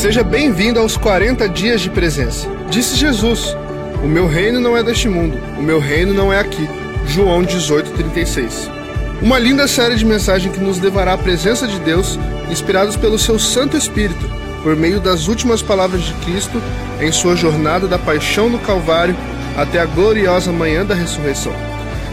Seja bem-vindo aos 40 dias de presença. Disse Jesus: O meu reino não é deste mundo, o meu reino não é aqui. João 18:36. Uma linda série de mensagens que nos levará à presença de Deus, inspirados pelo seu Santo Espírito, por meio das últimas palavras de Cristo em sua jornada da paixão no Calvário até a gloriosa manhã da ressurreição.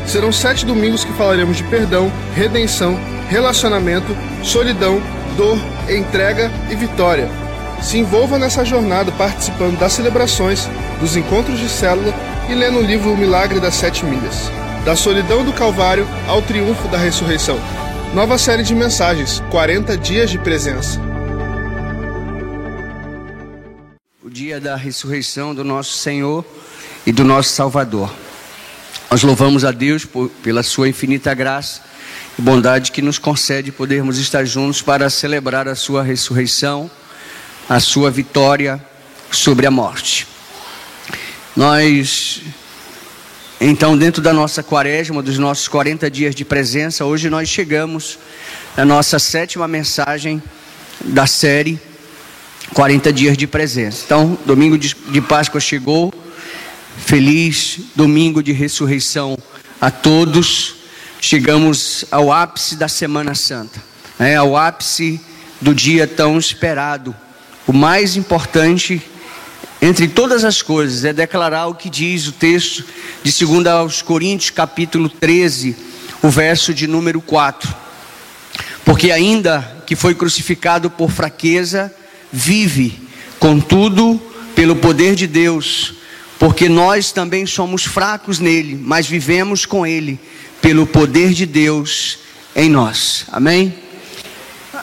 Serão sete domingos que falaremos de perdão, redenção, relacionamento, solidão, dor, entrega e vitória. Se envolva nessa jornada participando das celebrações, dos encontros de célula e lendo o livro O Milagre das Sete Milhas. Da solidão do Calvário ao triunfo da ressurreição. Nova série de mensagens, 40 dias de presença. O dia da ressurreição do nosso Senhor e do nosso Salvador. Nós louvamos a Deus por, pela sua infinita graça e bondade que nos concede podermos estar juntos para celebrar a sua ressurreição, a sua vitória sobre a morte. Nós então, dentro da nossa quaresma, dos nossos 40 dias de presença, hoje nós chegamos à nossa sétima mensagem da série 40 dias de presença. Então, domingo de, Páscoa chegou, feliz domingo de ressurreição a todos. Chegamos ao ápice da Semana Santa, né, ao ápice do dia tão esperado, o mais importante entre todas as coisas, é declarar o que diz o texto de 2 aos Coríntios, capítulo 13, o verso de número 4. Porque ainda que foi crucificado por fraqueza, vive, contudo, pelo poder de Deus, porque nós também somos fracos nele, mas vivemos com ele, pelo poder de Deus em nós. Amém?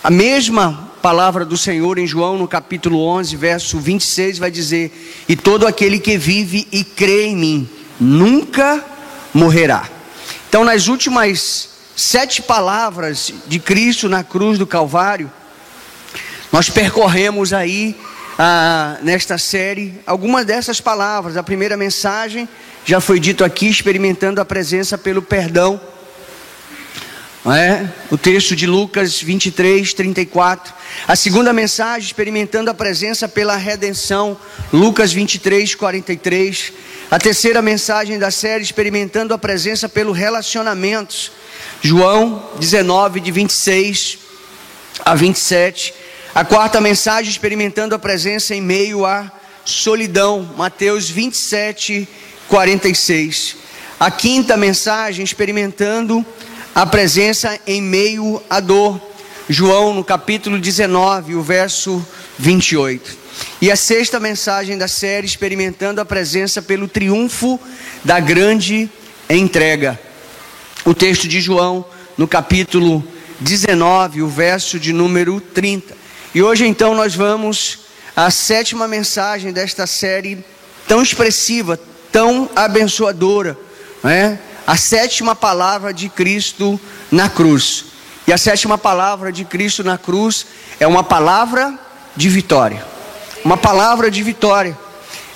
A mesma palavra do Senhor em João, no capítulo 11, verso 26, vai dizer: E todo aquele que vive e crê em mim nunca morrerá. Então, nas últimas sete palavras de Cristo na cruz do Calvário, nós percorremos aí, ah, nesta série, algumas dessas palavras. A primeira mensagem já foi dito aqui, experimentando a presença pelo perdão é? O texto de Lucas 23, 34. A segunda mensagem, experimentando a presença pela redenção, Lucas 23, 43. A terceira mensagem da série, experimentando a presença pelo relacionamentos, João 19, de 26 a 27. A quarta mensagem, experimentando a presença em meio à solidão, Mateus 27, 46. A quinta mensagem, experimentando a presença em meio à dor. João, no capítulo 19, o verso 28. E a sexta mensagem da série, experimentando a presença pelo triunfo da grande entrega. O texto de João, no capítulo 19, o verso de número 30. E hoje então nós vamos à sétima mensagem desta série tão expressiva, tão abençoadora, né? A sétima palavra de Cristo na cruz. E a sétima palavra de Cristo na cruz é uma palavra de vitória. Uma palavra de vitória.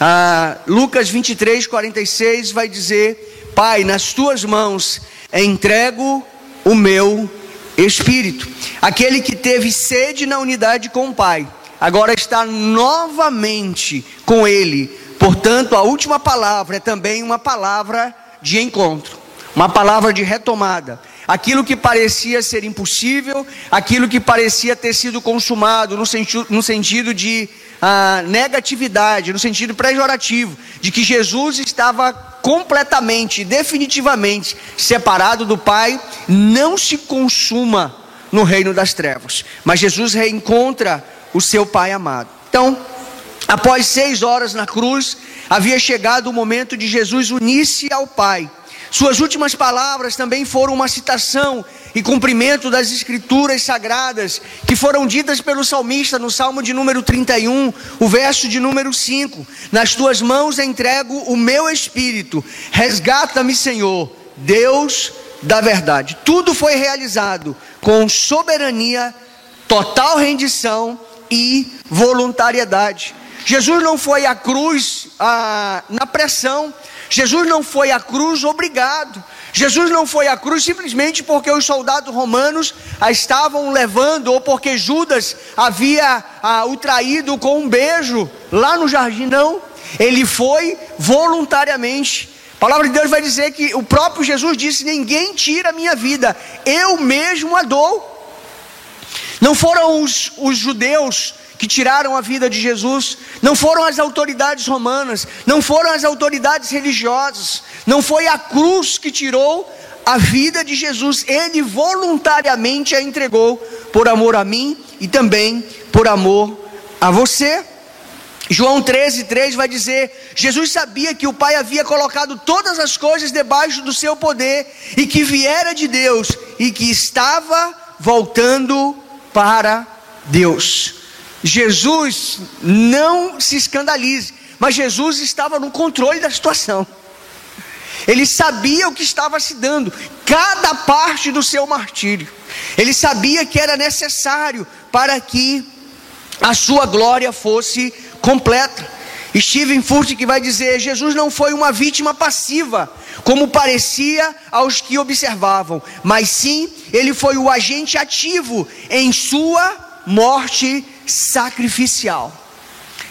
Ah, Lucas 23, 46 vai dizer: Pai, nas tuas mãos entrego o meu espírito. Aquele que teve sede na unidade com o Pai, agora está novamente com Ele. Portanto, a última palavra é também uma palavra de encontro uma palavra de retomada. Aquilo que parecia ser impossível, aquilo que parecia ter sido consumado no, senti no sentido de ah, negatividade, no sentido pejorativo, de que Jesus estava completamente, definitivamente separado do Pai, não se consuma no reino das trevas, mas Jesus reencontra o seu Pai amado. Então, após seis horas na cruz, havia chegado o momento de Jesus unir-se ao Pai suas últimas palavras também foram uma citação e cumprimento das escrituras sagradas que foram ditas pelo salmista no Salmo de número 31, o verso de número 5: Nas tuas mãos entrego o meu espírito, resgata-me, Senhor, Deus da verdade. Tudo foi realizado com soberania, total rendição e voluntariedade. Jesus não foi à cruz ah, na pressão, Jesus não foi à cruz obrigado. Jesus não foi à cruz simplesmente porque os soldados romanos a estavam levando ou porque Judas havia ah, o traído com um beijo lá no jardim, não. Ele foi voluntariamente. A palavra de Deus vai dizer que o próprio Jesus disse: Ninguém tira a minha vida, eu mesmo a dou. Não foram os, os judeus que tiraram a vida de Jesus, não foram as autoridades romanas, não foram as autoridades religiosas, não foi a cruz que tirou a vida de Jesus, ele voluntariamente a entregou por amor a mim e também por amor a você. João 13, 3 vai dizer: Jesus sabia que o Pai havia colocado todas as coisas debaixo do seu poder e que viera de Deus e que estava voltando para Deus. Jesus não se escandalize, mas Jesus estava no controle da situação. Ele sabia o que estava se dando, cada parte do seu martírio. Ele sabia que era necessário para que a sua glória fosse completa. Steven Furtick vai dizer: Jesus não foi uma vítima passiva, como parecia aos que observavam, mas sim ele foi o agente ativo em sua morte sacrificial.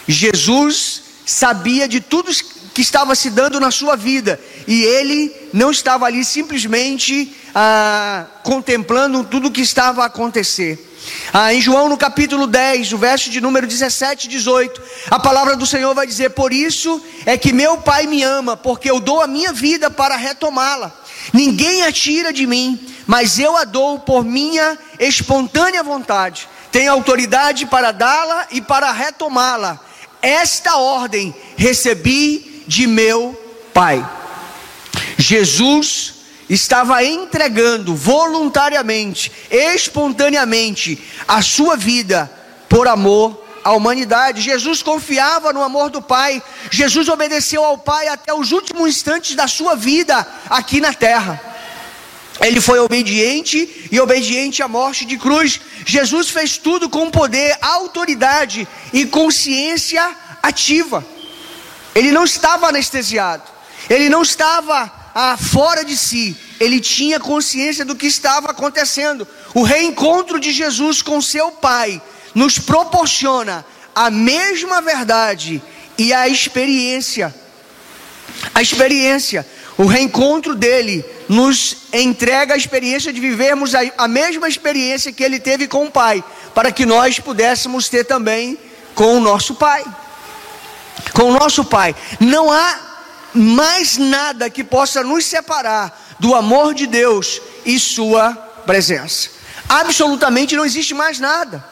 Jesus sabia de tudo que estava se dando na sua vida e ele não estava ali simplesmente ah, contemplando tudo o que estava a acontecer. Ah, em João no capítulo 10, o verso de número 17 e 18, a palavra do Senhor vai dizer: Por isso é que meu Pai me ama, porque eu dou a minha vida para retomá-la. Ninguém a tira de mim, mas eu a dou por minha espontânea vontade. Tenho autoridade para dá-la e para retomá-la. Esta ordem recebi de meu Pai. Jesus estava entregando voluntariamente, espontaneamente, a sua vida por amor à humanidade. Jesus confiava no amor do Pai. Jesus obedeceu ao Pai até os últimos instantes da sua vida aqui na terra. Ele foi obediente e obediente à morte de cruz. Jesus fez tudo com poder, autoridade e consciência ativa. Ele não estava anestesiado. Ele não estava ah, fora de si, ele tinha consciência do que estava acontecendo. O reencontro de Jesus com seu Pai nos proporciona a mesma verdade e a experiência. A experiência, o reencontro dele nos entrega a experiência de vivermos a, a mesma experiência que ele teve com o Pai, para que nós pudéssemos ter também com o nosso Pai. Com o nosso Pai. Não há mais nada que possa nos separar do amor de Deus e Sua presença. Absolutamente não existe mais nada.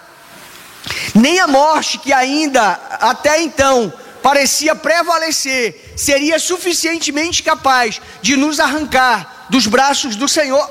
Nem a morte, que ainda até então parecia prevalecer, seria suficientemente capaz de nos arrancar dos braços do Senhor.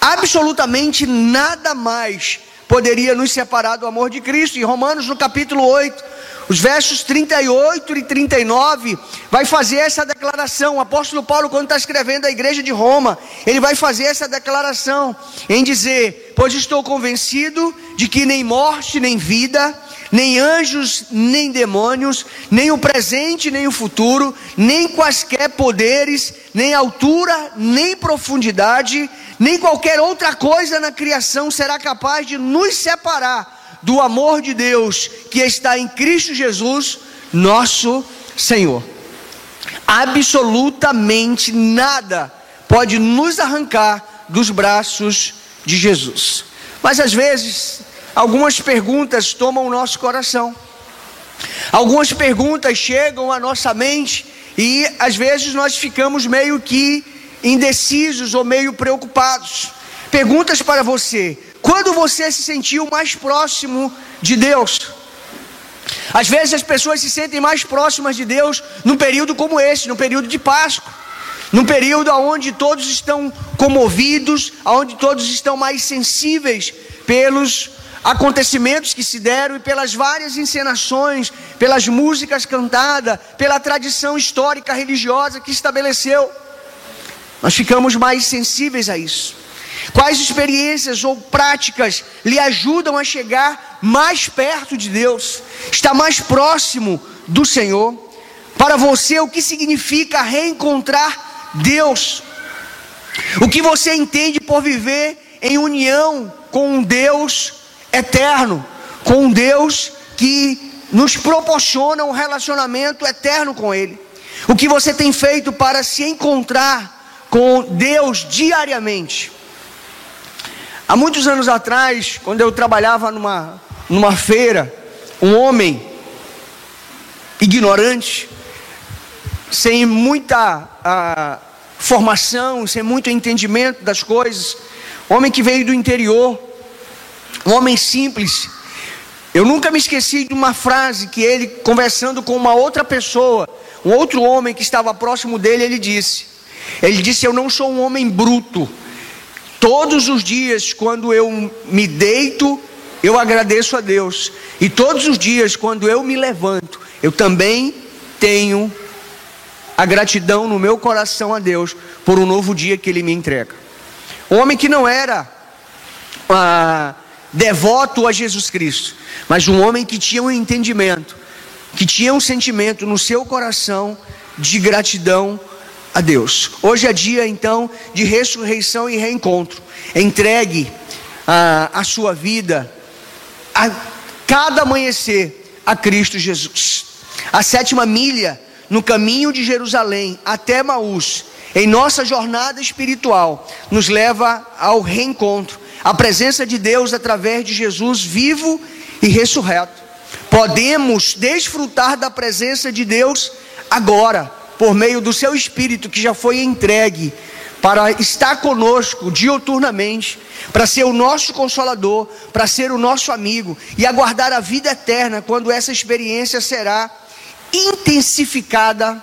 Absolutamente nada mais poderia nos separar do amor de Cristo. Em Romanos, no capítulo 8, os versos 38 e 39 vai fazer essa declaração. O apóstolo Paulo, quando está escrevendo a igreja de Roma, ele vai fazer essa declaração em dizer: Pois estou convencido de que nem morte, nem vida, nem anjos, nem demônios, nem o presente, nem o futuro, nem quaisquer poderes, nem altura, nem profundidade, nem qualquer outra coisa na criação será capaz de nos separar do amor de Deus que está em Cristo Jesus, nosso Senhor. Absolutamente nada pode nos arrancar dos braços de Jesus. Mas às vezes, algumas perguntas tomam o nosso coração. Algumas perguntas chegam à nossa mente e às vezes nós ficamos meio que indecisos ou meio preocupados. Perguntas para você: quando você se sentiu mais próximo de Deus? Às vezes as pessoas se sentem mais próximas de Deus num período como esse, no período de Páscoa, num período onde todos estão comovidos, onde todos estão mais sensíveis pelos acontecimentos que se deram e pelas várias encenações, pelas músicas cantadas, pela tradição histórica religiosa que estabeleceu. Nós ficamos mais sensíveis a isso. Quais experiências ou práticas lhe ajudam a chegar mais perto de Deus, estar mais próximo do Senhor? Para você, o que significa reencontrar Deus? O que você entende por viver em união com um Deus eterno, com um Deus que nos proporciona um relacionamento eterno com Ele. O que você tem feito para se encontrar com Deus diariamente. Há muitos anos atrás, quando eu trabalhava numa, numa feira, um homem ignorante, sem muita ah, formação, sem muito entendimento das coisas, homem que veio do interior, um homem simples. Eu nunca me esqueci de uma frase que ele, conversando com uma outra pessoa, um outro homem que estava próximo dele, ele disse: Ele disse, Eu não sou um homem bruto Todos os dias, quando eu me deito, eu agradeço a Deus. E todos os dias, quando eu me levanto, eu também tenho a gratidão no meu coração a Deus por um novo dia que Ele me entrega. Um homem que não era ah, devoto a Jesus Cristo, mas um homem que tinha um entendimento, que tinha um sentimento no seu coração de gratidão a Deus. Hoje é dia então de ressurreição e reencontro. Entregue a, a sua vida a cada amanhecer a Cristo Jesus. A sétima milha no caminho de Jerusalém até Maús, em nossa jornada espiritual, nos leva ao reencontro, à presença de Deus através de Jesus vivo e ressurreto. Podemos desfrutar da presença de Deus agora por meio do seu Espírito que já foi entregue para estar conosco dioturnamente, para ser o nosso consolador, para ser o nosso amigo e aguardar a vida eterna quando essa experiência será intensificada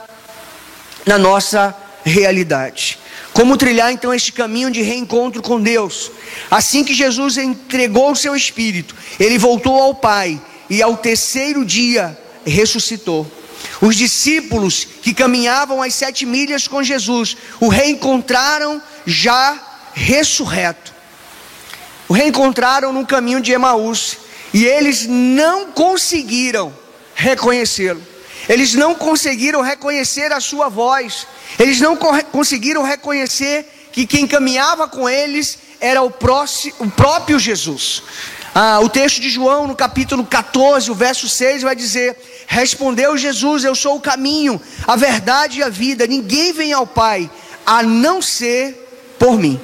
na nossa realidade. Como trilhar então este caminho de reencontro com Deus? Assim que Jesus entregou o seu espírito, ele voltou ao Pai e ao terceiro dia ressuscitou. Os discípulos que caminhavam as sete milhas com Jesus o reencontraram já ressurreto. O reencontraram no caminho de Emaús e eles não conseguiram reconhecê-lo. Eles não conseguiram reconhecer a sua voz. Eles não conseguiram reconhecer que quem caminhava com eles era o, próximo, o próprio Jesus. Ah, o texto de João, no capítulo 14, o verso 6, vai dizer: Respondeu Jesus: Eu sou o caminho, a verdade e a vida. Ninguém vem ao Pai a não ser por mim.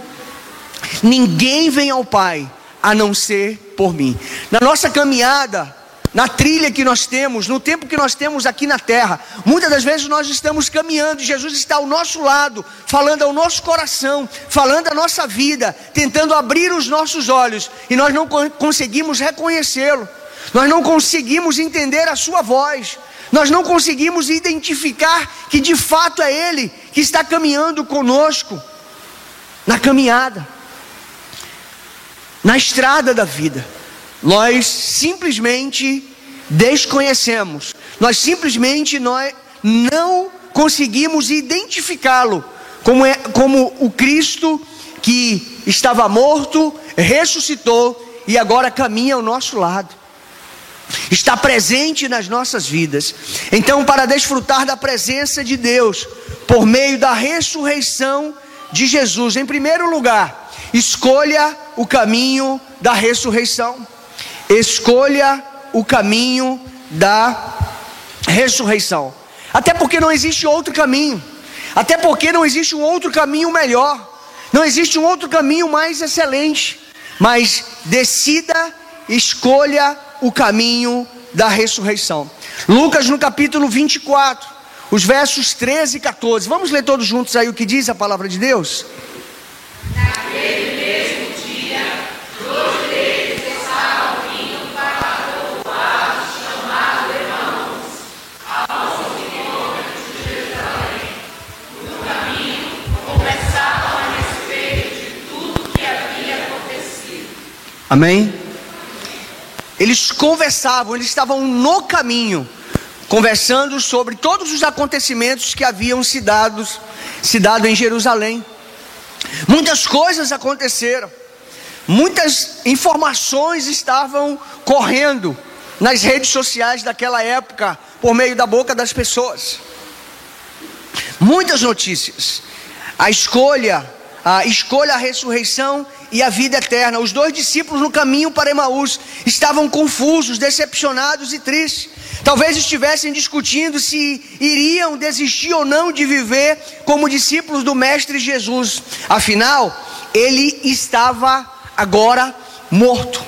Ninguém vem ao Pai a não ser por mim. Na nossa caminhada, na trilha que nós temos, no tempo que nós temos aqui na terra. Muitas das vezes nós estamos caminhando, Jesus está ao nosso lado, falando ao nosso coração, falando a nossa vida, tentando abrir os nossos olhos, e nós não conseguimos reconhecê-lo, nós não conseguimos entender a sua voz, nós não conseguimos identificar que de fato é Ele que está caminhando conosco na caminhada, na estrada da vida. Nós simplesmente desconhecemos. Nós simplesmente nós não conseguimos identificá-lo como, é, como o Cristo que estava morto, ressuscitou e agora caminha ao nosso lado. Está presente nas nossas vidas. Então, para desfrutar da presença de Deus, por meio da ressurreição de Jesus, em primeiro lugar, escolha o caminho da ressurreição. Escolha o caminho da ressurreição. Até porque não existe outro caminho. Até porque não existe um outro caminho melhor. Não existe um outro caminho mais excelente. Mas decida, escolha o caminho da ressurreição. Lucas no capítulo 24, os versos 13 e 14. Vamos ler todos juntos aí o que diz a palavra de Deus? Amém? Eles conversavam, eles estavam no caminho, conversando sobre todos os acontecimentos que haviam se dado, se dado em Jerusalém. Muitas coisas aconteceram, muitas informações estavam correndo nas redes sociais daquela época, por meio da boca das pessoas. Muitas notícias. A escolha ah, escolha a ressurreição e a vida eterna. Os dois discípulos no caminho para Emaús estavam confusos, decepcionados e tristes. Talvez estivessem discutindo se iriam desistir ou não de viver como discípulos do Mestre Jesus. Afinal, ele estava agora morto,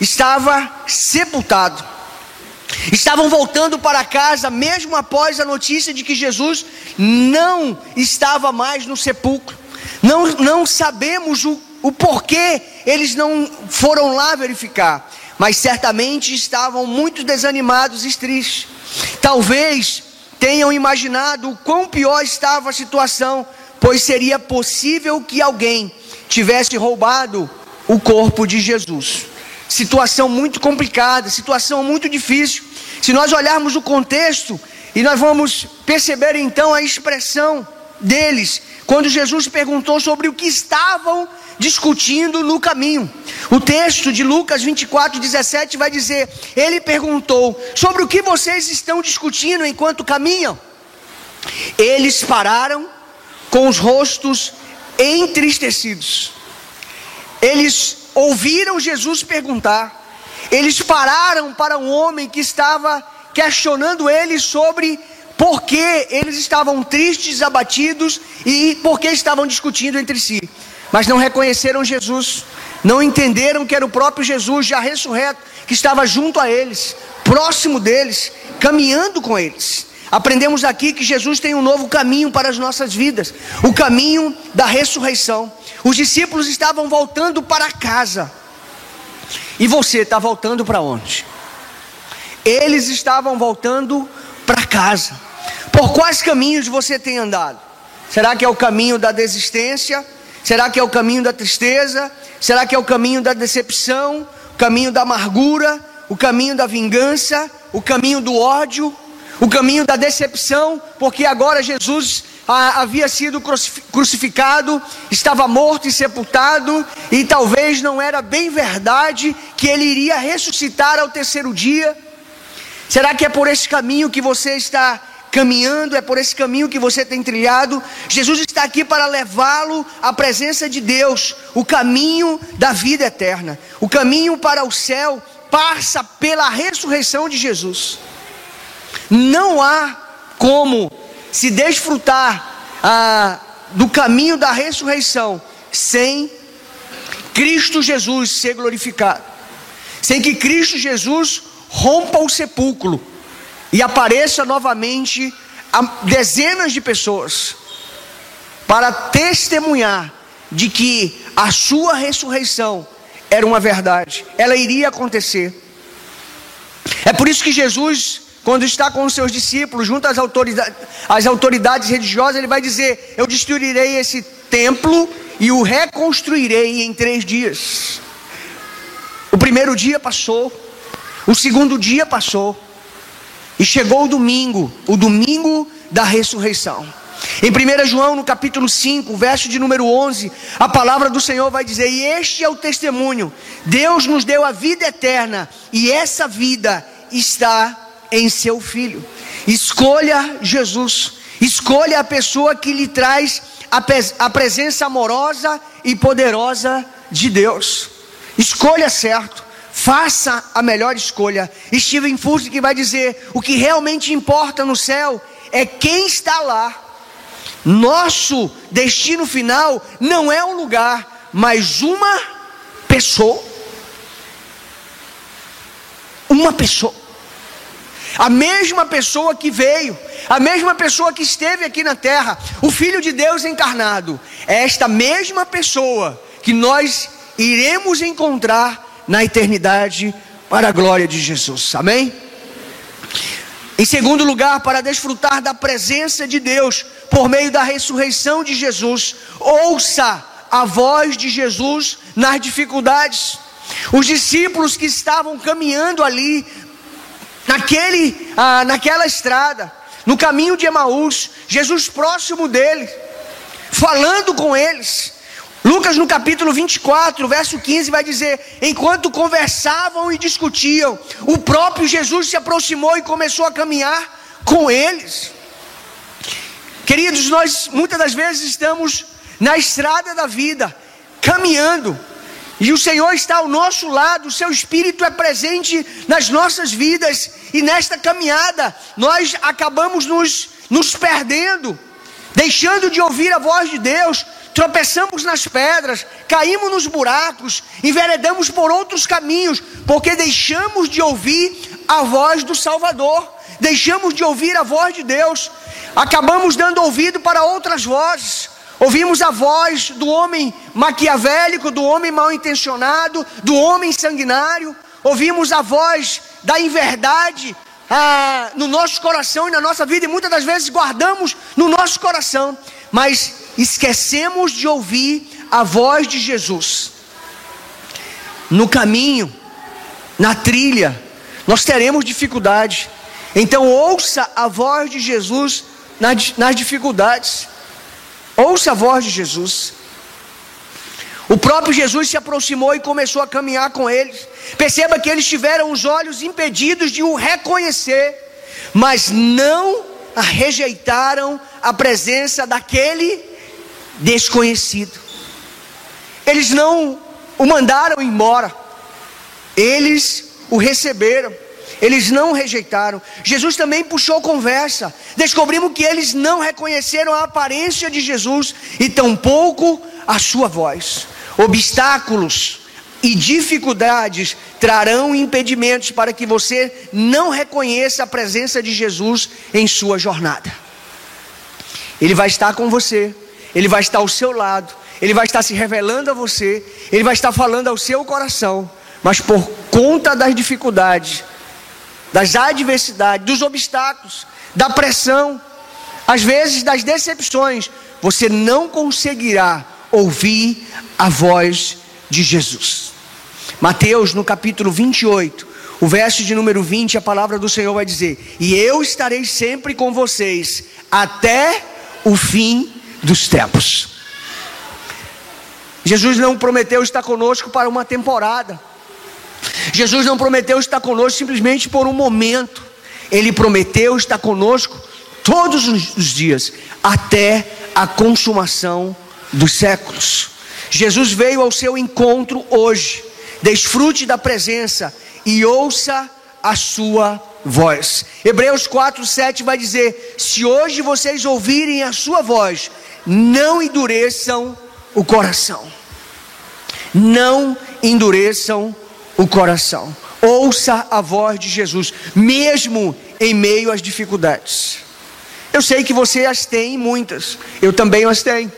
estava sepultado. Estavam voltando para casa, mesmo após a notícia de que Jesus não estava mais no sepulcro. Não, não sabemos o, o porquê eles não foram lá verificar, mas certamente estavam muito desanimados e tristes. Talvez tenham imaginado o quão pior estava a situação, pois seria possível que alguém tivesse roubado o corpo de Jesus. Situação muito complicada, situação muito difícil. Se nós olharmos o contexto, e nós vamos perceber então a expressão deles, quando Jesus perguntou sobre o que estavam discutindo no caminho. O texto de Lucas 24, 17 vai dizer: Ele perguntou sobre o que vocês estão discutindo enquanto caminham. Eles pararam com os rostos entristecidos. Eles ouviram Jesus perguntar. Eles pararam para um homem que estava questionando eles sobre porque eles estavam tristes, abatidos e porque estavam discutindo entre si. Mas não reconheceram Jesus, não entenderam que era o próprio Jesus, já ressurreto, que estava junto a eles, próximo deles, caminhando com eles. Aprendemos aqui que Jesus tem um novo caminho para as nossas vidas, o caminho da ressurreição. Os discípulos estavam voltando para casa. E você está voltando para onde? Eles estavam voltando para casa. Por quais caminhos você tem andado? Será que é o caminho da desistência? Será que é o caminho da tristeza? Será que é o caminho da decepção? O caminho da amargura? O caminho da vingança? O caminho do ódio? O caminho da decepção? Porque agora Jesus ah, havia sido crucificado, estava morto e sepultado, e talvez não era bem verdade que ele iria ressuscitar ao terceiro dia. Será que é por esse caminho que você está caminhando, é por esse caminho que você tem trilhado. Jesus está aqui para levá-lo à presença de Deus, o caminho da vida eterna, o caminho para o céu passa pela ressurreição de Jesus. Não há como se desfrutar ah, do caminho da ressurreição sem Cristo Jesus ser glorificado, sem que Cristo Jesus rompa o sepulcro e apareça novamente a dezenas de pessoas para testemunhar de que a sua ressurreição era uma verdade, ela iria acontecer. É por isso que Jesus, quando está com os seus discípulos, junto às autoridades, às autoridades religiosas, ele vai dizer: Eu destruirei esse templo e o reconstruirei em três dias. O primeiro dia passou, o segundo dia passou, e chegou o domingo, o domingo da ressurreição. Em 1 João, no capítulo 5, verso de número 11, a palavra do Senhor vai dizer: E este é o testemunho: Deus nos deu a vida eterna, e essa vida está em seu Filho. Escolha Jesus, escolha a pessoa que lhe traz a, presença amorosa e poderosa de Deus. Escolha certo. Faça a melhor escolha. Steven Furtick vai dizer: o que realmente importa no céu é quem está lá. Nosso destino final não é um lugar, mas uma pessoa. Uma pessoa. A mesma pessoa que veio, a mesma pessoa que esteve aqui na terra, o Filho de Deus encarnado, é esta mesma pessoa que nós iremos encontrar na eternidade para a glória de Jesus. Amém? Em segundo lugar, para desfrutar da presença de Deus por meio da ressurreição de Jesus, ouça a voz de Jesus nas dificuldades. Os discípulos que estavam caminhando ali, naquele, ah, naquela estrada, no caminho de Emaús, Jesus próximo deles, falando com eles, Lucas no capítulo 24, verso 15 vai dizer: Enquanto conversavam e discutiam, o próprio Jesus se aproximou e começou a caminhar com eles. Queridos, nós muitas das vezes estamos na estrada da vida, caminhando. E o Senhor está ao nosso lado, o seu Espírito é presente nas nossas vidas, e nesta caminhada nós acabamos nos, nos perdendo, deixando de ouvir a voz de Deus, tropeçamos nas pedras, caímos nos buracos, enveredamos por outros caminhos, porque deixamos de ouvir a voz do Salvador, deixamos de ouvir a voz de Deus, acabamos dando ouvido para outras vozes. Ouvimos a voz do homem maquiavélico, do homem mal intencionado, do homem sanguinário. Ouvimos a voz da inverdade ah, no nosso coração e na nossa vida, e muitas das vezes guardamos no nosso coração, mas esquecemos de ouvir a voz de Jesus. No caminho, na trilha, nós teremos dificuldade. Então, ouça a voz de Jesus nas, nas dificuldades. Ouça a voz de Jesus. O próprio Jesus se aproximou e começou a caminhar com eles. Perceba que eles tiveram os olhos impedidos de o reconhecer, mas não rejeitaram a presença daquele desconhecido. Eles não o mandaram embora, eles o receberam. Eles não rejeitaram. Jesus também puxou conversa. Descobrimos que eles não reconheceram a aparência de Jesus e tampouco a sua voz. Obstáculos e dificuldades trarão impedimentos para que você não reconheça a presença de Jesus em sua jornada. Ele vai estar com você, ele vai estar ao seu lado, ele vai estar se revelando a você, ele vai estar falando ao seu coração, mas por conta das dificuldades, das adversidades, dos obstáculos, da pressão, às vezes das decepções, você não conseguirá ouvir a voz de Jesus. Mateus, no capítulo 28, o verso de número 20, a palavra do Senhor vai dizer: E eu estarei sempre com vocês até o fim dos tempos. Jesus não prometeu estar conosco para uma temporada. Jesus não prometeu estar conosco simplesmente por um momento. Ele prometeu estar conosco todos os dias, até a consumação dos séculos. Jesus veio ao seu encontro hoje. Desfrute da presença e ouça a sua voz. Hebreus 4, 7 vai dizer: Se hoje vocês ouvirem a sua voz, não endureçam o coração. Não endureçam o coração. Ouça a voz de Jesus, mesmo em meio às dificuldades. Eu sei que você as tem muitas, eu também as tenho.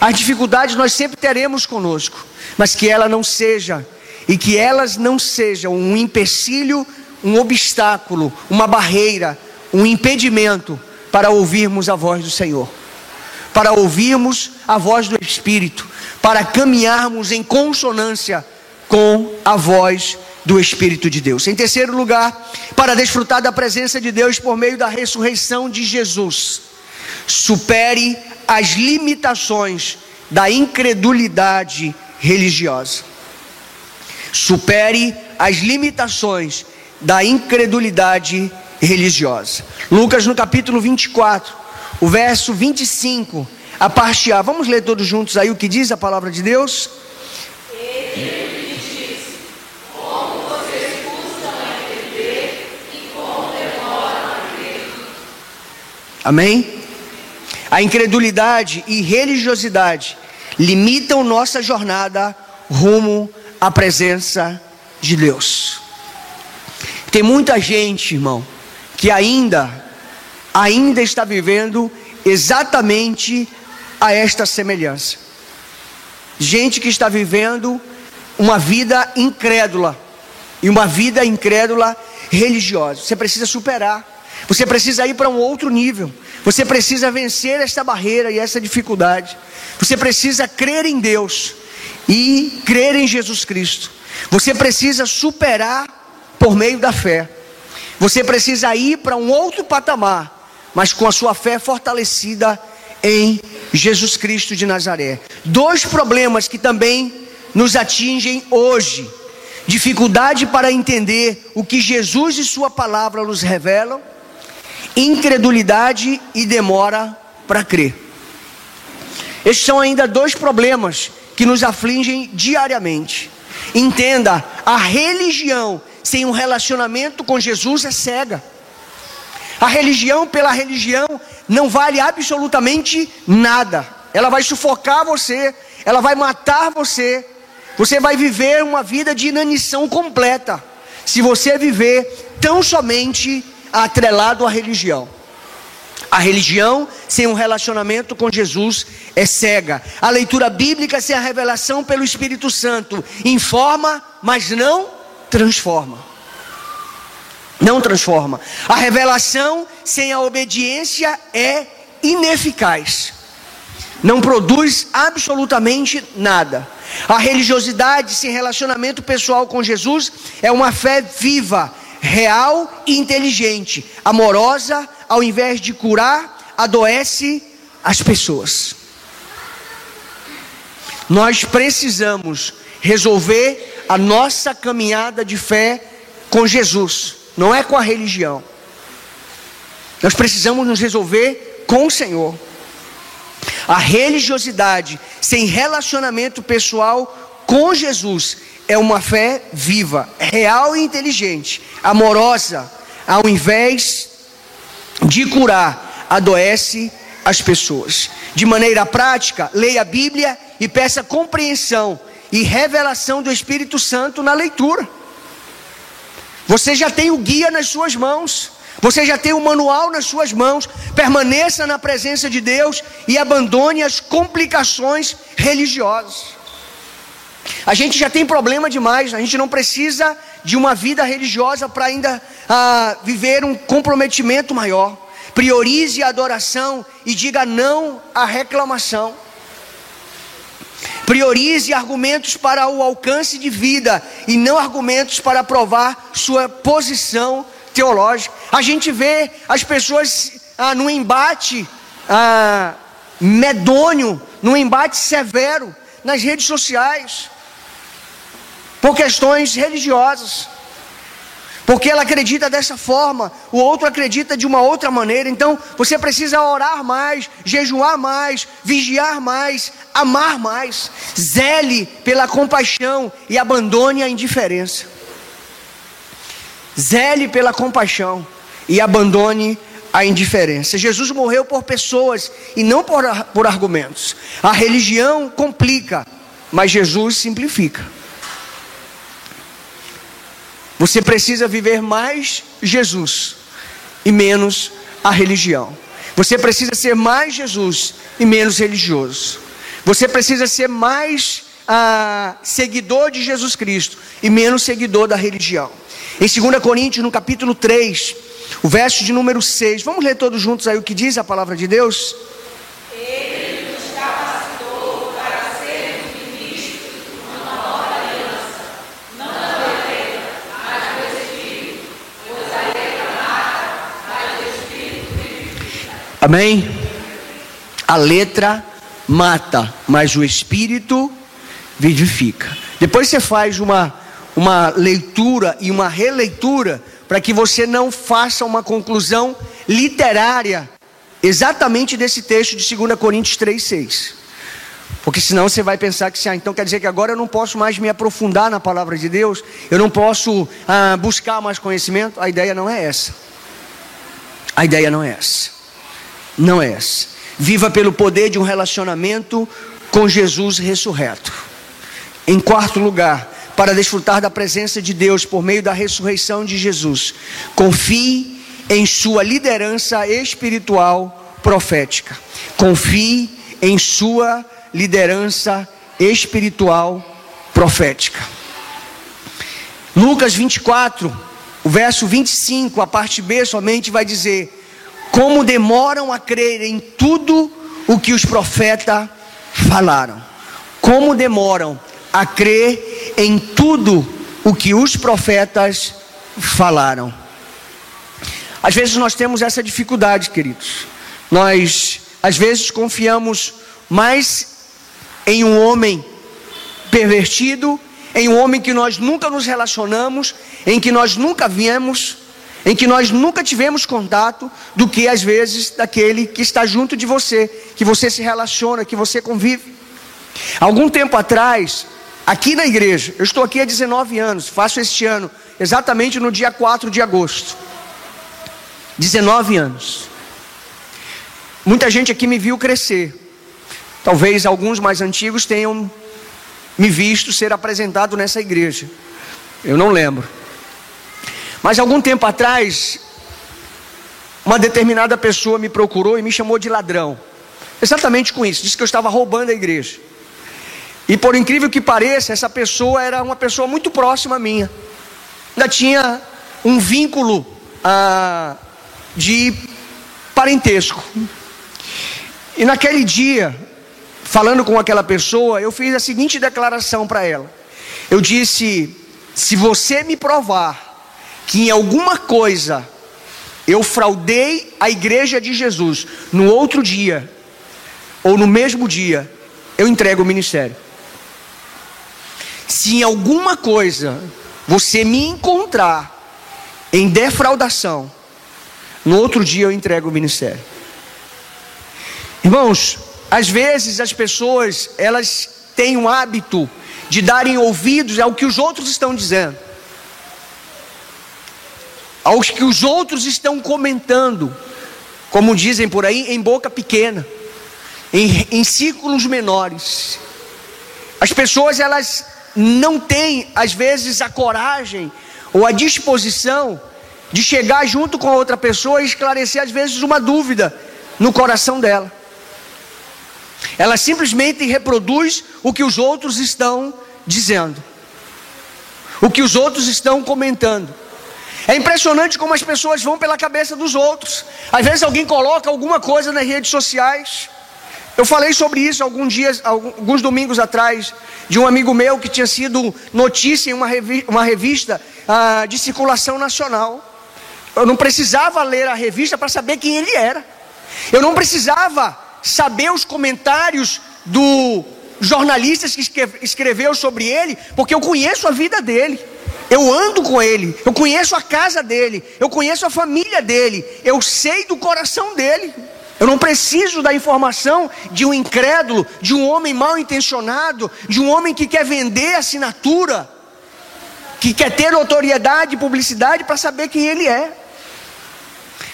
As dificuldades nós sempre teremos conosco, mas que ela não seja e que elas não sejam um empecilho, um obstáculo, uma barreira, um impedimento para ouvirmos a voz do Senhor, para ouvirmos a voz do Espírito, para caminharmos em consonância com a voz do Espírito de Deus. Em terceiro lugar, para desfrutar da presença de Deus por meio da ressurreição de Jesus, supere as limitações da incredulidade religiosa. Supere as limitações da incredulidade religiosa. Lucas no capítulo 24, o verso 25, a parte A. Vamos ler todos juntos aí o que diz a palavra de Deus? Amém? A incredulidade e religiosidade limitam nossa jornada rumo à presença de Deus. Tem muita gente, irmão, que ainda ainda está vivendo exatamente a esta semelhança. Gente que está vivendo uma vida incrédula e uma vida incrédula religiosa. Você precisa superar. Você precisa ir para um outro nível. Você precisa vencer esta barreira e essa dificuldade. Você precisa crer em Deus e crer em Jesus Cristo. Você precisa superar por meio da fé. Você precisa ir para um outro patamar, mas com a sua fé fortalecida em Jesus Cristo de Nazaré. Dois problemas que também nos atingem hoje: dificuldade para entender o que Jesus e Sua palavra nos revelam incredulidade e demora para crer. Esses são ainda dois problemas que nos afligem diariamente. Entenda, a religião sem um relacionamento com Jesus é cega. A religião pela religião não vale absolutamente nada. Ela vai sufocar você, ela vai matar você. Você vai viver uma vida de inanição completa. Se você viver tão somente atrelado à religião. A religião sem um relacionamento com Jesus é cega. A leitura bíblica sem a revelação pelo Espírito Santo informa, mas não transforma. Não transforma. A revelação sem a obediência é ineficaz. Não produz absolutamente nada. A religiosidade sem relacionamento pessoal com Jesus é uma fé viva, real e inteligente, amorosa, ao invés de curar, adoece as pessoas. Nós precisamos resolver a nossa caminhada de fé com Jesus, não é com a religião. Nós precisamos nos resolver com o Senhor. A religiosidade sem relacionamento pessoal com Jesus é uma fé viva, real e inteligente, amorosa, ao invés de curar, adoece as pessoas. De maneira prática, leia a Bíblia e peça compreensão e revelação do Espírito Santo na leitura. Você já tem o guia nas suas mãos. Você já tem o manual nas suas mãos. Permaneça na presença de Deus e abandone as complicações religiosas. A gente já tem problema demais, a gente não precisa de uma vida religiosa para ainda ah, viver um comprometimento maior. Priorize a adoração e diga não à reclamação. Priorize argumentos para o alcance de vida e não argumentos para provar sua posição teológica. A gente vê as pessoas ah, num embate ah, medonho, num embate severo nas redes sociais por questões religiosas. Porque ela acredita dessa forma, o outro acredita de uma outra maneira. Então você precisa orar mais, jejuar mais, vigiar mais, amar mais. Zele pela compaixão e abandone a indiferença. Zele pela compaixão e abandone a indiferença. Jesus morreu por pessoas e não por, por argumentos. A religião complica, mas Jesus simplifica. Você precisa viver mais Jesus e menos a religião. Você precisa ser mais Jesus e menos religioso. Você precisa ser mais ah, seguidor de Jesus Cristo e menos seguidor da religião. Em 2 Coríntios, no capítulo 3, o verso de número 6, vamos ler todos juntos aí o que diz a palavra de Deus? Amém? A letra mata, mas o espírito vivifica. Depois você faz uma, uma leitura e uma releitura para que você não faça uma conclusão literária exatamente desse texto de 2 Coríntios 3,6. Porque senão você vai pensar que, ah, então quer dizer que agora eu não posso mais me aprofundar na palavra de Deus, eu não posso ah, buscar mais conhecimento. A ideia não é essa. A ideia não é essa não é essa. Viva pelo poder de um relacionamento com Jesus ressurreto. Em quarto lugar, para desfrutar da presença de Deus por meio da ressurreição de Jesus, confie em sua liderança espiritual profética. Confie em sua liderança espiritual profética. Lucas 24, o verso 25, a parte B somente vai dizer: como demoram a crer em tudo o que os profetas falaram. Como demoram a crer em tudo o que os profetas falaram. Às vezes nós temos essa dificuldade, queridos. Nós, às vezes, confiamos mais em um homem pervertido, em um homem que nós nunca nos relacionamos, em que nós nunca viemos, em que nós nunca tivemos contato do que às vezes daquele que está junto de você, que você se relaciona, que você convive. Algum tempo atrás, aqui na igreja, eu estou aqui há 19 anos, faço este ano, exatamente no dia 4 de agosto. 19 anos. Muita gente aqui me viu crescer. Talvez alguns mais antigos tenham me visto ser apresentado nessa igreja. Eu não lembro. Mas algum tempo atrás, uma determinada pessoa me procurou e me chamou de ladrão. Exatamente com isso, disse que eu estava roubando a igreja. E por incrível que pareça, essa pessoa era uma pessoa muito próxima minha. Ainda tinha um vínculo ah, de parentesco. E naquele dia, falando com aquela pessoa, eu fiz a seguinte declaração para ela. Eu disse: se você me provar que em alguma coisa eu fraudei a igreja de Jesus, no outro dia, ou no mesmo dia, eu entrego o ministério. Se em alguma coisa você me encontrar em defraudação, no outro dia eu entrego o ministério. Irmãos, às vezes as pessoas, elas têm um hábito de darem ouvidos ao que os outros estão dizendo aos que os outros estão comentando, como dizem por aí, em boca pequena, em, em círculos menores. As pessoas elas não têm às vezes a coragem ou a disposição de chegar junto com a outra pessoa e esclarecer às vezes uma dúvida no coração dela. Ela simplesmente reproduz o que os outros estão dizendo, o que os outros estão comentando. É impressionante como as pessoas vão pela cabeça dos outros. Às vezes alguém coloca alguma coisa nas redes sociais. Eu falei sobre isso alguns dias, alguns domingos atrás, de um amigo meu que tinha sido notícia em uma revista, uma revista ah, de circulação nacional. Eu não precisava ler a revista para saber quem ele era. Eu não precisava saber os comentários do jornalista que escreveu sobre ele, porque eu conheço a vida dele. Eu ando com ele, eu conheço a casa dele, eu conheço a família dele, eu sei do coração dele. Eu não preciso da informação de um incrédulo, de um homem mal intencionado, de um homem que quer vender assinatura, que quer ter notoriedade e publicidade para saber quem ele é.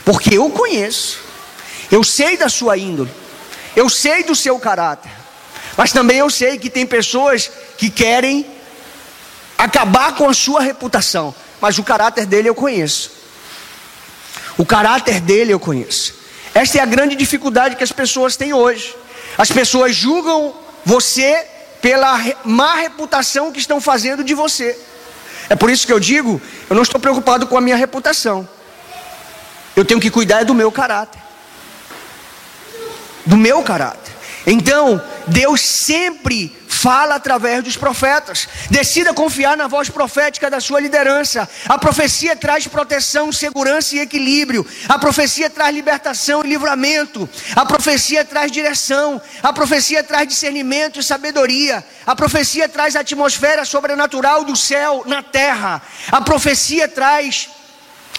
Porque eu conheço, eu sei da sua índole, eu sei do seu caráter, mas também eu sei que tem pessoas que querem acabar com a sua reputação, mas o caráter dele eu conheço. O caráter dele eu conheço. Esta é a grande dificuldade que as pessoas têm hoje. As pessoas julgam você pela má reputação que estão fazendo de você. É por isso que eu digo, eu não estou preocupado com a minha reputação. Eu tenho que cuidar do meu caráter. Do meu caráter. Então, Deus sempre fala através dos profetas. Decida confiar na voz profética da sua liderança. A profecia traz proteção, segurança e equilíbrio. A profecia traz libertação e livramento. A profecia traz direção. A profecia traz discernimento e sabedoria. A profecia traz a atmosfera sobrenatural do céu na terra. A profecia traz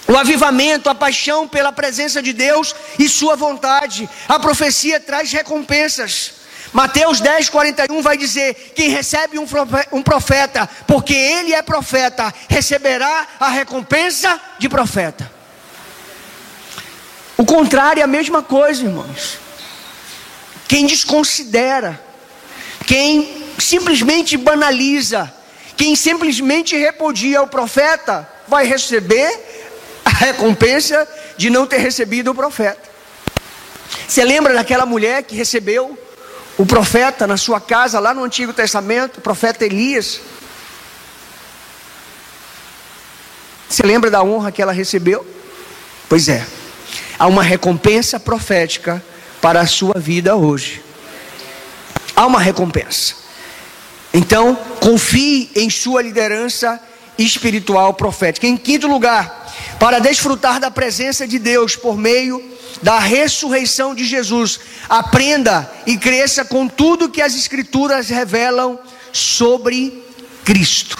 o avivamento, a paixão pela presença de Deus e Sua vontade. A profecia traz recompensas. Mateus 10, 41 vai dizer: Quem recebe um profeta, porque ele é profeta, receberá a recompensa de profeta. O contrário é a mesma coisa, irmãos. Quem desconsidera, quem simplesmente banaliza, quem simplesmente repudia o profeta, vai receber a recompensa de não ter recebido o profeta. Você lembra daquela mulher que recebeu o profeta na sua casa, lá no Antigo Testamento, o profeta Elias. Você lembra da honra que ela recebeu? Pois é, há uma recompensa profética para a sua vida hoje. Há uma recompensa. Então, confie em sua liderança espiritual profética. Em quinto lugar, para desfrutar da presença de Deus por meio da ressurreição de Jesus. Aprenda e cresça com tudo que as Escrituras revelam sobre Cristo.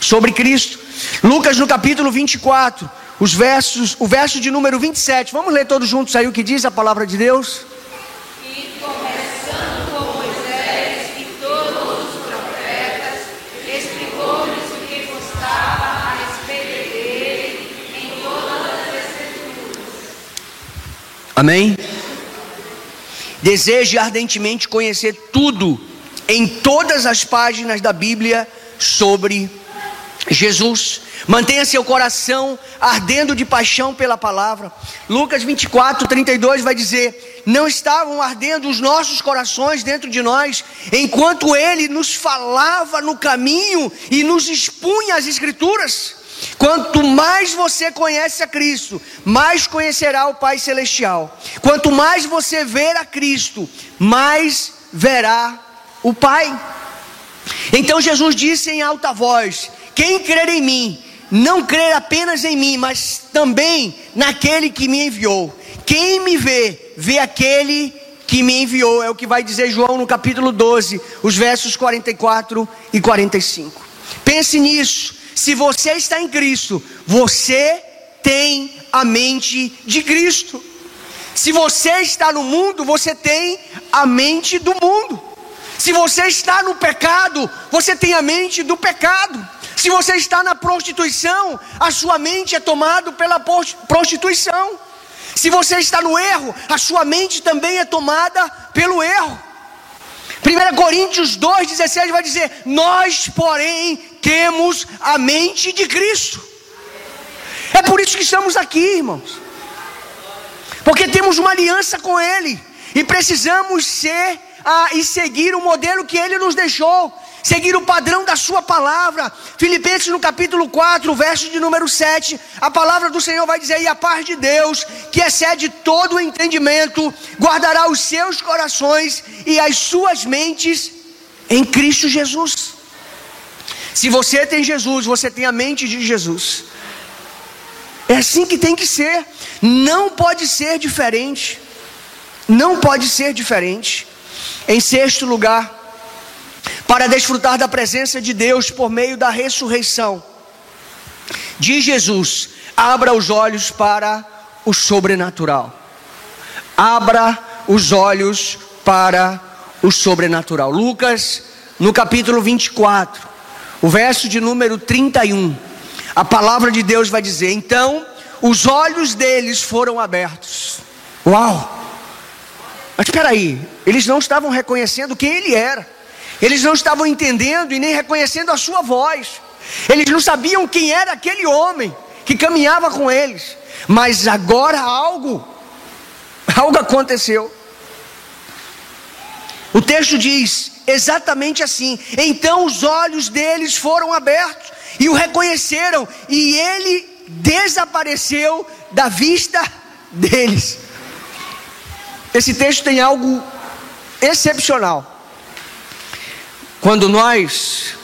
Sobre Cristo. Lucas no capítulo 24, os versos, o verso de número 27. Vamos ler todos juntos aí o que diz a palavra de Deus? Amém? Deseje ardentemente conhecer tudo em todas as páginas da Bíblia sobre Jesus. Mantenha seu coração ardendo de paixão pela palavra. Lucas 24, 32 vai dizer: Não estavam ardendo os nossos corações dentro de nós, enquanto Ele nos falava no caminho e nos expunha as Escrituras. Quanto mais você conhece a Cristo, mais conhecerá o Pai Celestial. Quanto mais você ver a Cristo, mais verá o Pai. Então Jesus disse em alta voz: Quem crer em mim, não crer apenas em mim, mas também naquele que me enviou. Quem me vê, vê aquele que me enviou. É o que vai dizer João no capítulo 12, os versos 44 e 45. Pense nisso. Se você está em Cristo, você tem a mente de Cristo. Se você está no mundo, você tem a mente do mundo. Se você está no pecado, você tem a mente do pecado. Se você está na prostituição, a sua mente é tomada pela prostituição. Se você está no erro, a sua mente também é tomada pelo erro. 1 Coríntios 2,16 vai dizer: Nós, porém, temos a mente de Cristo. É por isso que estamos aqui, irmãos. Porque temos uma aliança com Ele e precisamos ser ah, e seguir o modelo que Ele nos deixou, seguir o padrão da Sua palavra. Filipenses no capítulo 4, verso de número 7, a palavra do Senhor vai dizer: E a paz de Deus, que excede todo o entendimento, guardará os seus corações e as suas mentes em Cristo Jesus. Se você tem Jesus, você tem a mente de Jesus. É assim que tem que ser. Não pode ser diferente. Não pode ser diferente. Em sexto lugar, para desfrutar da presença de Deus por meio da ressurreição de Jesus, abra os olhos para o sobrenatural. Abra os olhos para o sobrenatural. Lucas, no capítulo 24, o verso de número 31, a palavra de Deus vai dizer: Então os olhos deles foram abertos. Uau! Mas espera aí, eles não estavam reconhecendo quem ele era. Eles não estavam entendendo e nem reconhecendo a sua voz. Eles não sabiam quem era aquele homem que caminhava com eles. Mas agora algo, algo aconteceu. O texto diz exatamente assim: então os olhos deles foram abertos e o reconheceram, e ele desapareceu da vista deles. Esse texto tem algo excepcional. Quando nós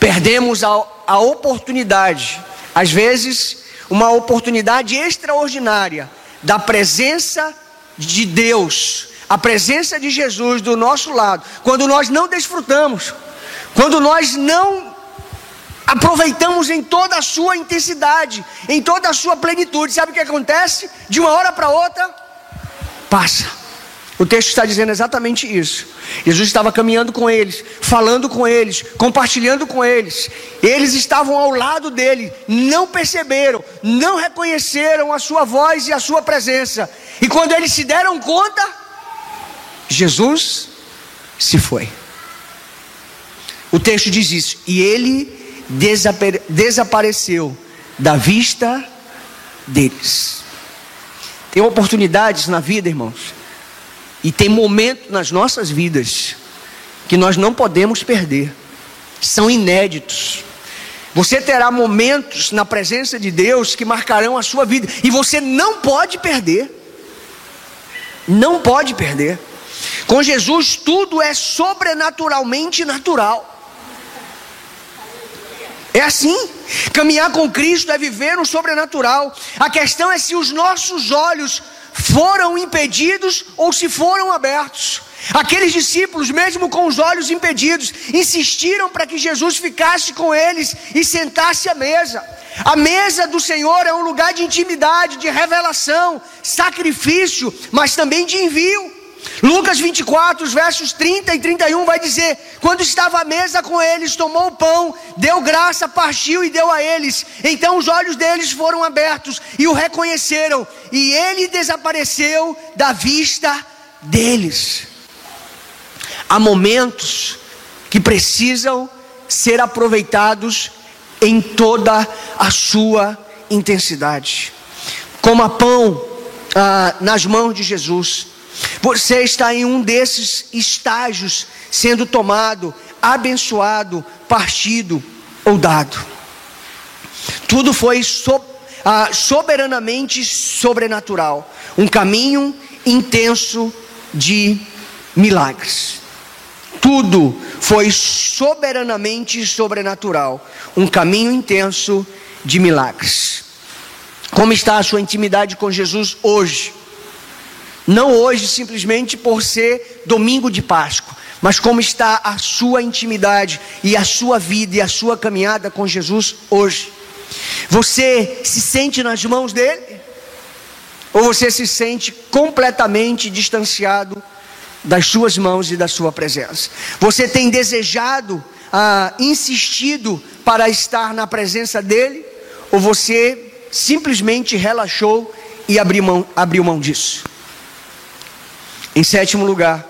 perdemos a, a oportunidade, às vezes, uma oportunidade extraordinária da presença de Deus, a presença de Jesus do nosso lado, quando nós não desfrutamos, quando nós não aproveitamos em toda a sua intensidade, em toda a sua plenitude, sabe o que acontece? De uma hora para outra, passa. O texto está dizendo exatamente isso. Jesus estava caminhando com eles, falando com eles, compartilhando com eles. Eles estavam ao lado dele, não perceberam, não reconheceram a sua voz e a sua presença. E quando eles se deram conta, Jesus se foi. O texto diz isso. E ele desapareceu da vista deles. Tem oportunidades na vida, irmãos e tem momentos nas nossas vidas que nós não podemos perder, são inéditos. Você terá momentos na presença de Deus que marcarão a sua vida, e você não pode perder. Não pode perder. Com Jesus tudo é sobrenaturalmente natural. É assim. Caminhar com Cristo é viver no sobrenatural. A questão é se os nossos olhos foram impedidos ou se foram abertos. Aqueles discípulos, mesmo com os olhos impedidos, insistiram para que Jesus ficasse com eles e sentasse à mesa. A mesa do Senhor é um lugar de intimidade, de revelação, sacrifício, mas também de envio. Lucas 24, os versos 30 e 31 vai dizer: Quando estava à mesa com eles, tomou o pão, deu graça, partiu e deu a eles. Então os olhos deles foram abertos e o reconheceram, e ele desapareceu da vista deles. Há momentos que precisam ser aproveitados em toda a sua intensidade. Coma pão ah, nas mãos de Jesus. Você está em um desses estágios sendo tomado, abençoado, partido ou dado. Tudo foi so, ah, soberanamente sobrenatural. Um caminho intenso de milagres. Tudo foi soberanamente sobrenatural. Um caminho intenso de milagres. Como está a sua intimidade com Jesus hoje? Não hoje simplesmente por ser domingo de Páscoa, mas como está a sua intimidade e a sua vida e a sua caminhada com Jesus hoje. Você se sente nas mãos dele? Ou você se sente completamente distanciado das suas mãos e da sua presença? Você tem desejado, ah, insistido para estar na presença dele? Ou você simplesmente relaxou e abriu mão, abriu mão disso? Em sétimo lugar,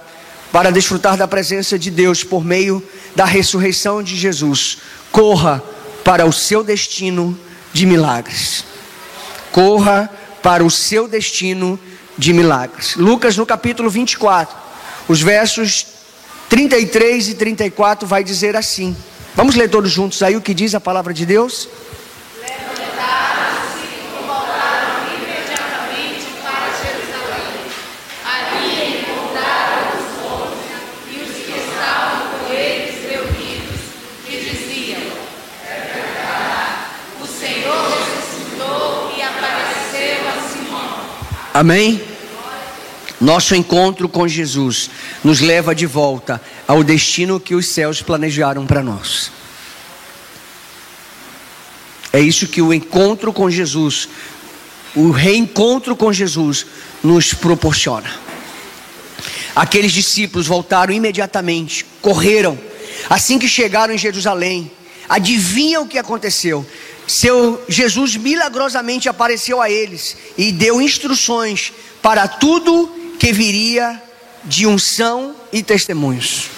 para desfrutar da presença de Deus por meio da ressurreição de Jesus, corra para o seu destino de milagres. Corra para o seu destino de milagres. Lucas no capítulo 24, os versos 33 e 34 vai dizer assim. Vamos ler todos juntos aí o que diz a palavra de Deus? Amém? Nosso encontro com Jesus nos leva de volta ao destino que os céus planejaram para nós. É isso que o encontro com Jesus, o reencontro com Jesus, nos proporciona. Aqueles discípulos voltaram imediatamente, correram. Assim que chegaram em Jerusalém, adivinham o que aconteceu? Seu Jesus milagrosamente apareceu a eles e deu instruções para tudo que viria de unção e testemunhos.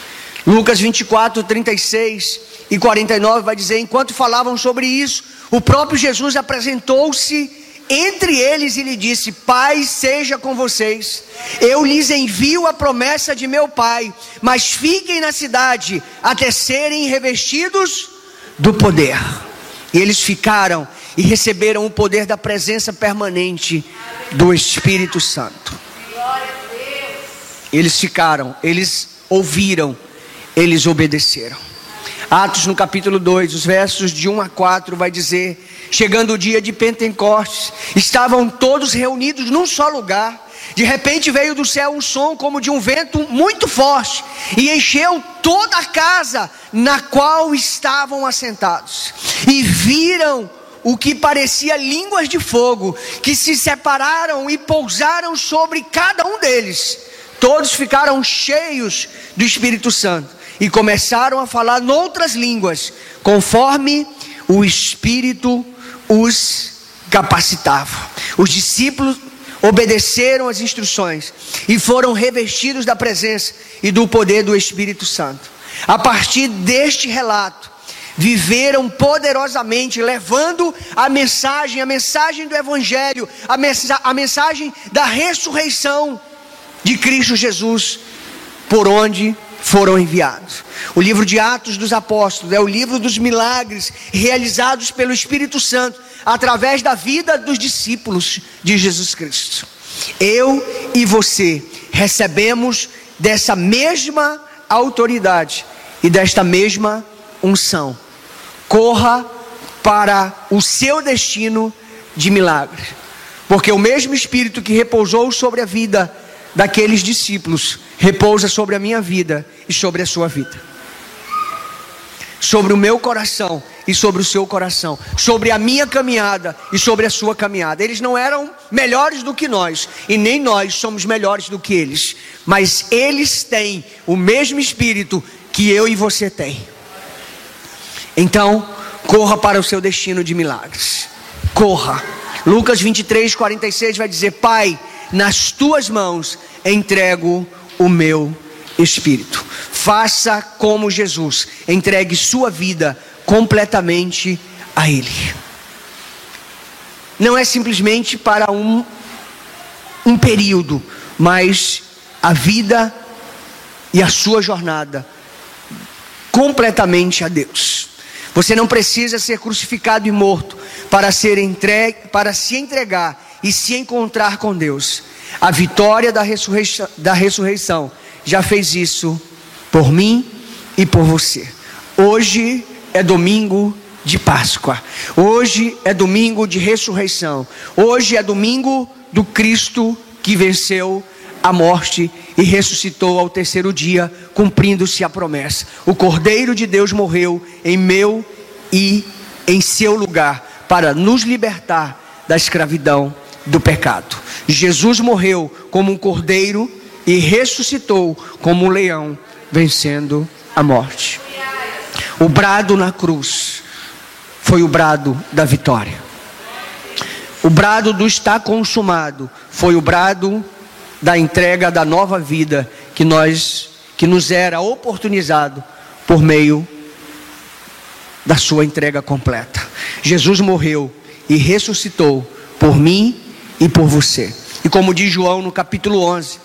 Lucas 24, 36 e 49 vai dizer: enquanto falavam sobre isso, o próprio Jesus apresentou-se entre eles e lhe disse: Pai seja com vocês, eu lhes envio a promessa de meu Pai, mas fiquem na cidade até serem revestidos do poder. E eles ficaram e receberam o poder da presença permanente do Espírito Santo. Eles ficaram, eles ouviram, eles obedeceram. Atos no capítulo 2, os versos de 1 a 4 vai dizer: Chegando o dia de Pentecostes, estavam todos reunidos num só lugar. De repente veio do céu um som como de um vento muito forte e encheu toda a casa na qual estavam assentados. E viram o que parecia línguas de fogo, que se separaram e pousaram sobre cada um deles. Todos ficaram cheios do Espírito Santo e começaram a falar noutras línguas, conforme o Espírito os capacitava. Os discípulos obedeceram as instruções e foram revestidos da presença e do poder do Espírito Santo. A partir deste relato, viveram poderosamente, levando a mensagem, a mensagem do Evangelho, a, mensa a mensagem da ressurreição de Cristo Jesus, por onde foram enviados. O livro de Atos dos Apóstolos é o livro dos milagres realizados pelo Espírito Santo através da vida dos discípulos de Jesus Cristo. Eu e você recebemos dessa mesma autoridade e desta mesma unção. Corra para o seu destino de milagre, porque o mesmo Espírito que repousou sobre a vida daqueles discípulos repousa sobre a minha vida e sobre a sua vida, sobre o meu coração e sobre o seu coração, sobre a minha caminhada e sobre a sua caminhada. Eles não eram melhores do que nós, e nem nós somos melhores do que eles, mas eles têm o mesmo espírito que eu e você tem. Então, corra para o seu destino de milagres. Corra. Lucas 23, 46 vai dizer: Pai, nas tuas mãos entrego o meu espírito. Faça como Jesus, entregue sua vida completamente a Ele. Não é simplesmente para um, um período, mas a vida e a sua jornada completamente a Deus. Você não precisa ser crucificado e morto para ser entregue, para se entregar e se encontrar com Deus. A vitória da ressurreição, da ressurreição já fez isso por mim e por você. Hoje é domingo de Páscoa. Hoje é domingo de ressurreição. Hoje é domingo do Cristo que venceu a morte e ressuscitou ao terceiro dia, cumprindo-se a promessa. O Cordeiro de Deus morreu em meu e em seu lugar para nos libertar da escravidão do pecado. Jesus morreu como um cordeiro e ressuscitou como um leão, vencendo a morte. O brado na cruz foi o brado da vitória. O brado do está consumado foi o brado da entrega da nova vida que nós que nos era oportunizado por meio da sua entrega completa. Jesus morreu e ressuscitou por mim e por você. E como diz João no capítulo 11,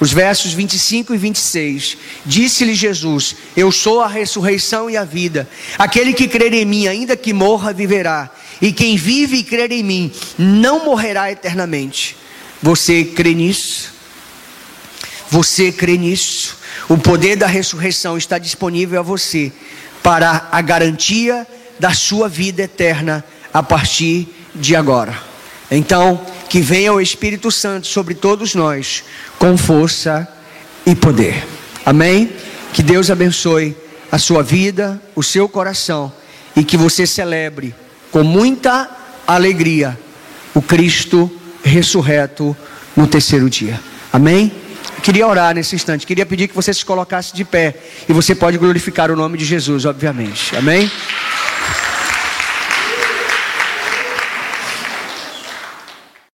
os versos 25 e 26, disse-lhe Jesus: Eu sou a ressurreição e a vida. Aquele que crer em mim, ainda que morra, viverá. E quem vive e crer em mim, não morrerá eternamente. Você crê nisso? Você crê nisso? O poder da ressurreição está disponível a você para a garantia da sua vida eterna a partir de agora. Então, que venha o Espírito Santo sobre todos nós com força e poder. Amém? Que Deus abençoe a sua vida, o seu coração e que você celebre com muita alegria o Cristo ressurreto no terceiro dia. Amém? Queria orar nesse instante, queria pedir que você se colocasse de pé e você pode glorificar o nome de Jesus, obviamente. Amém?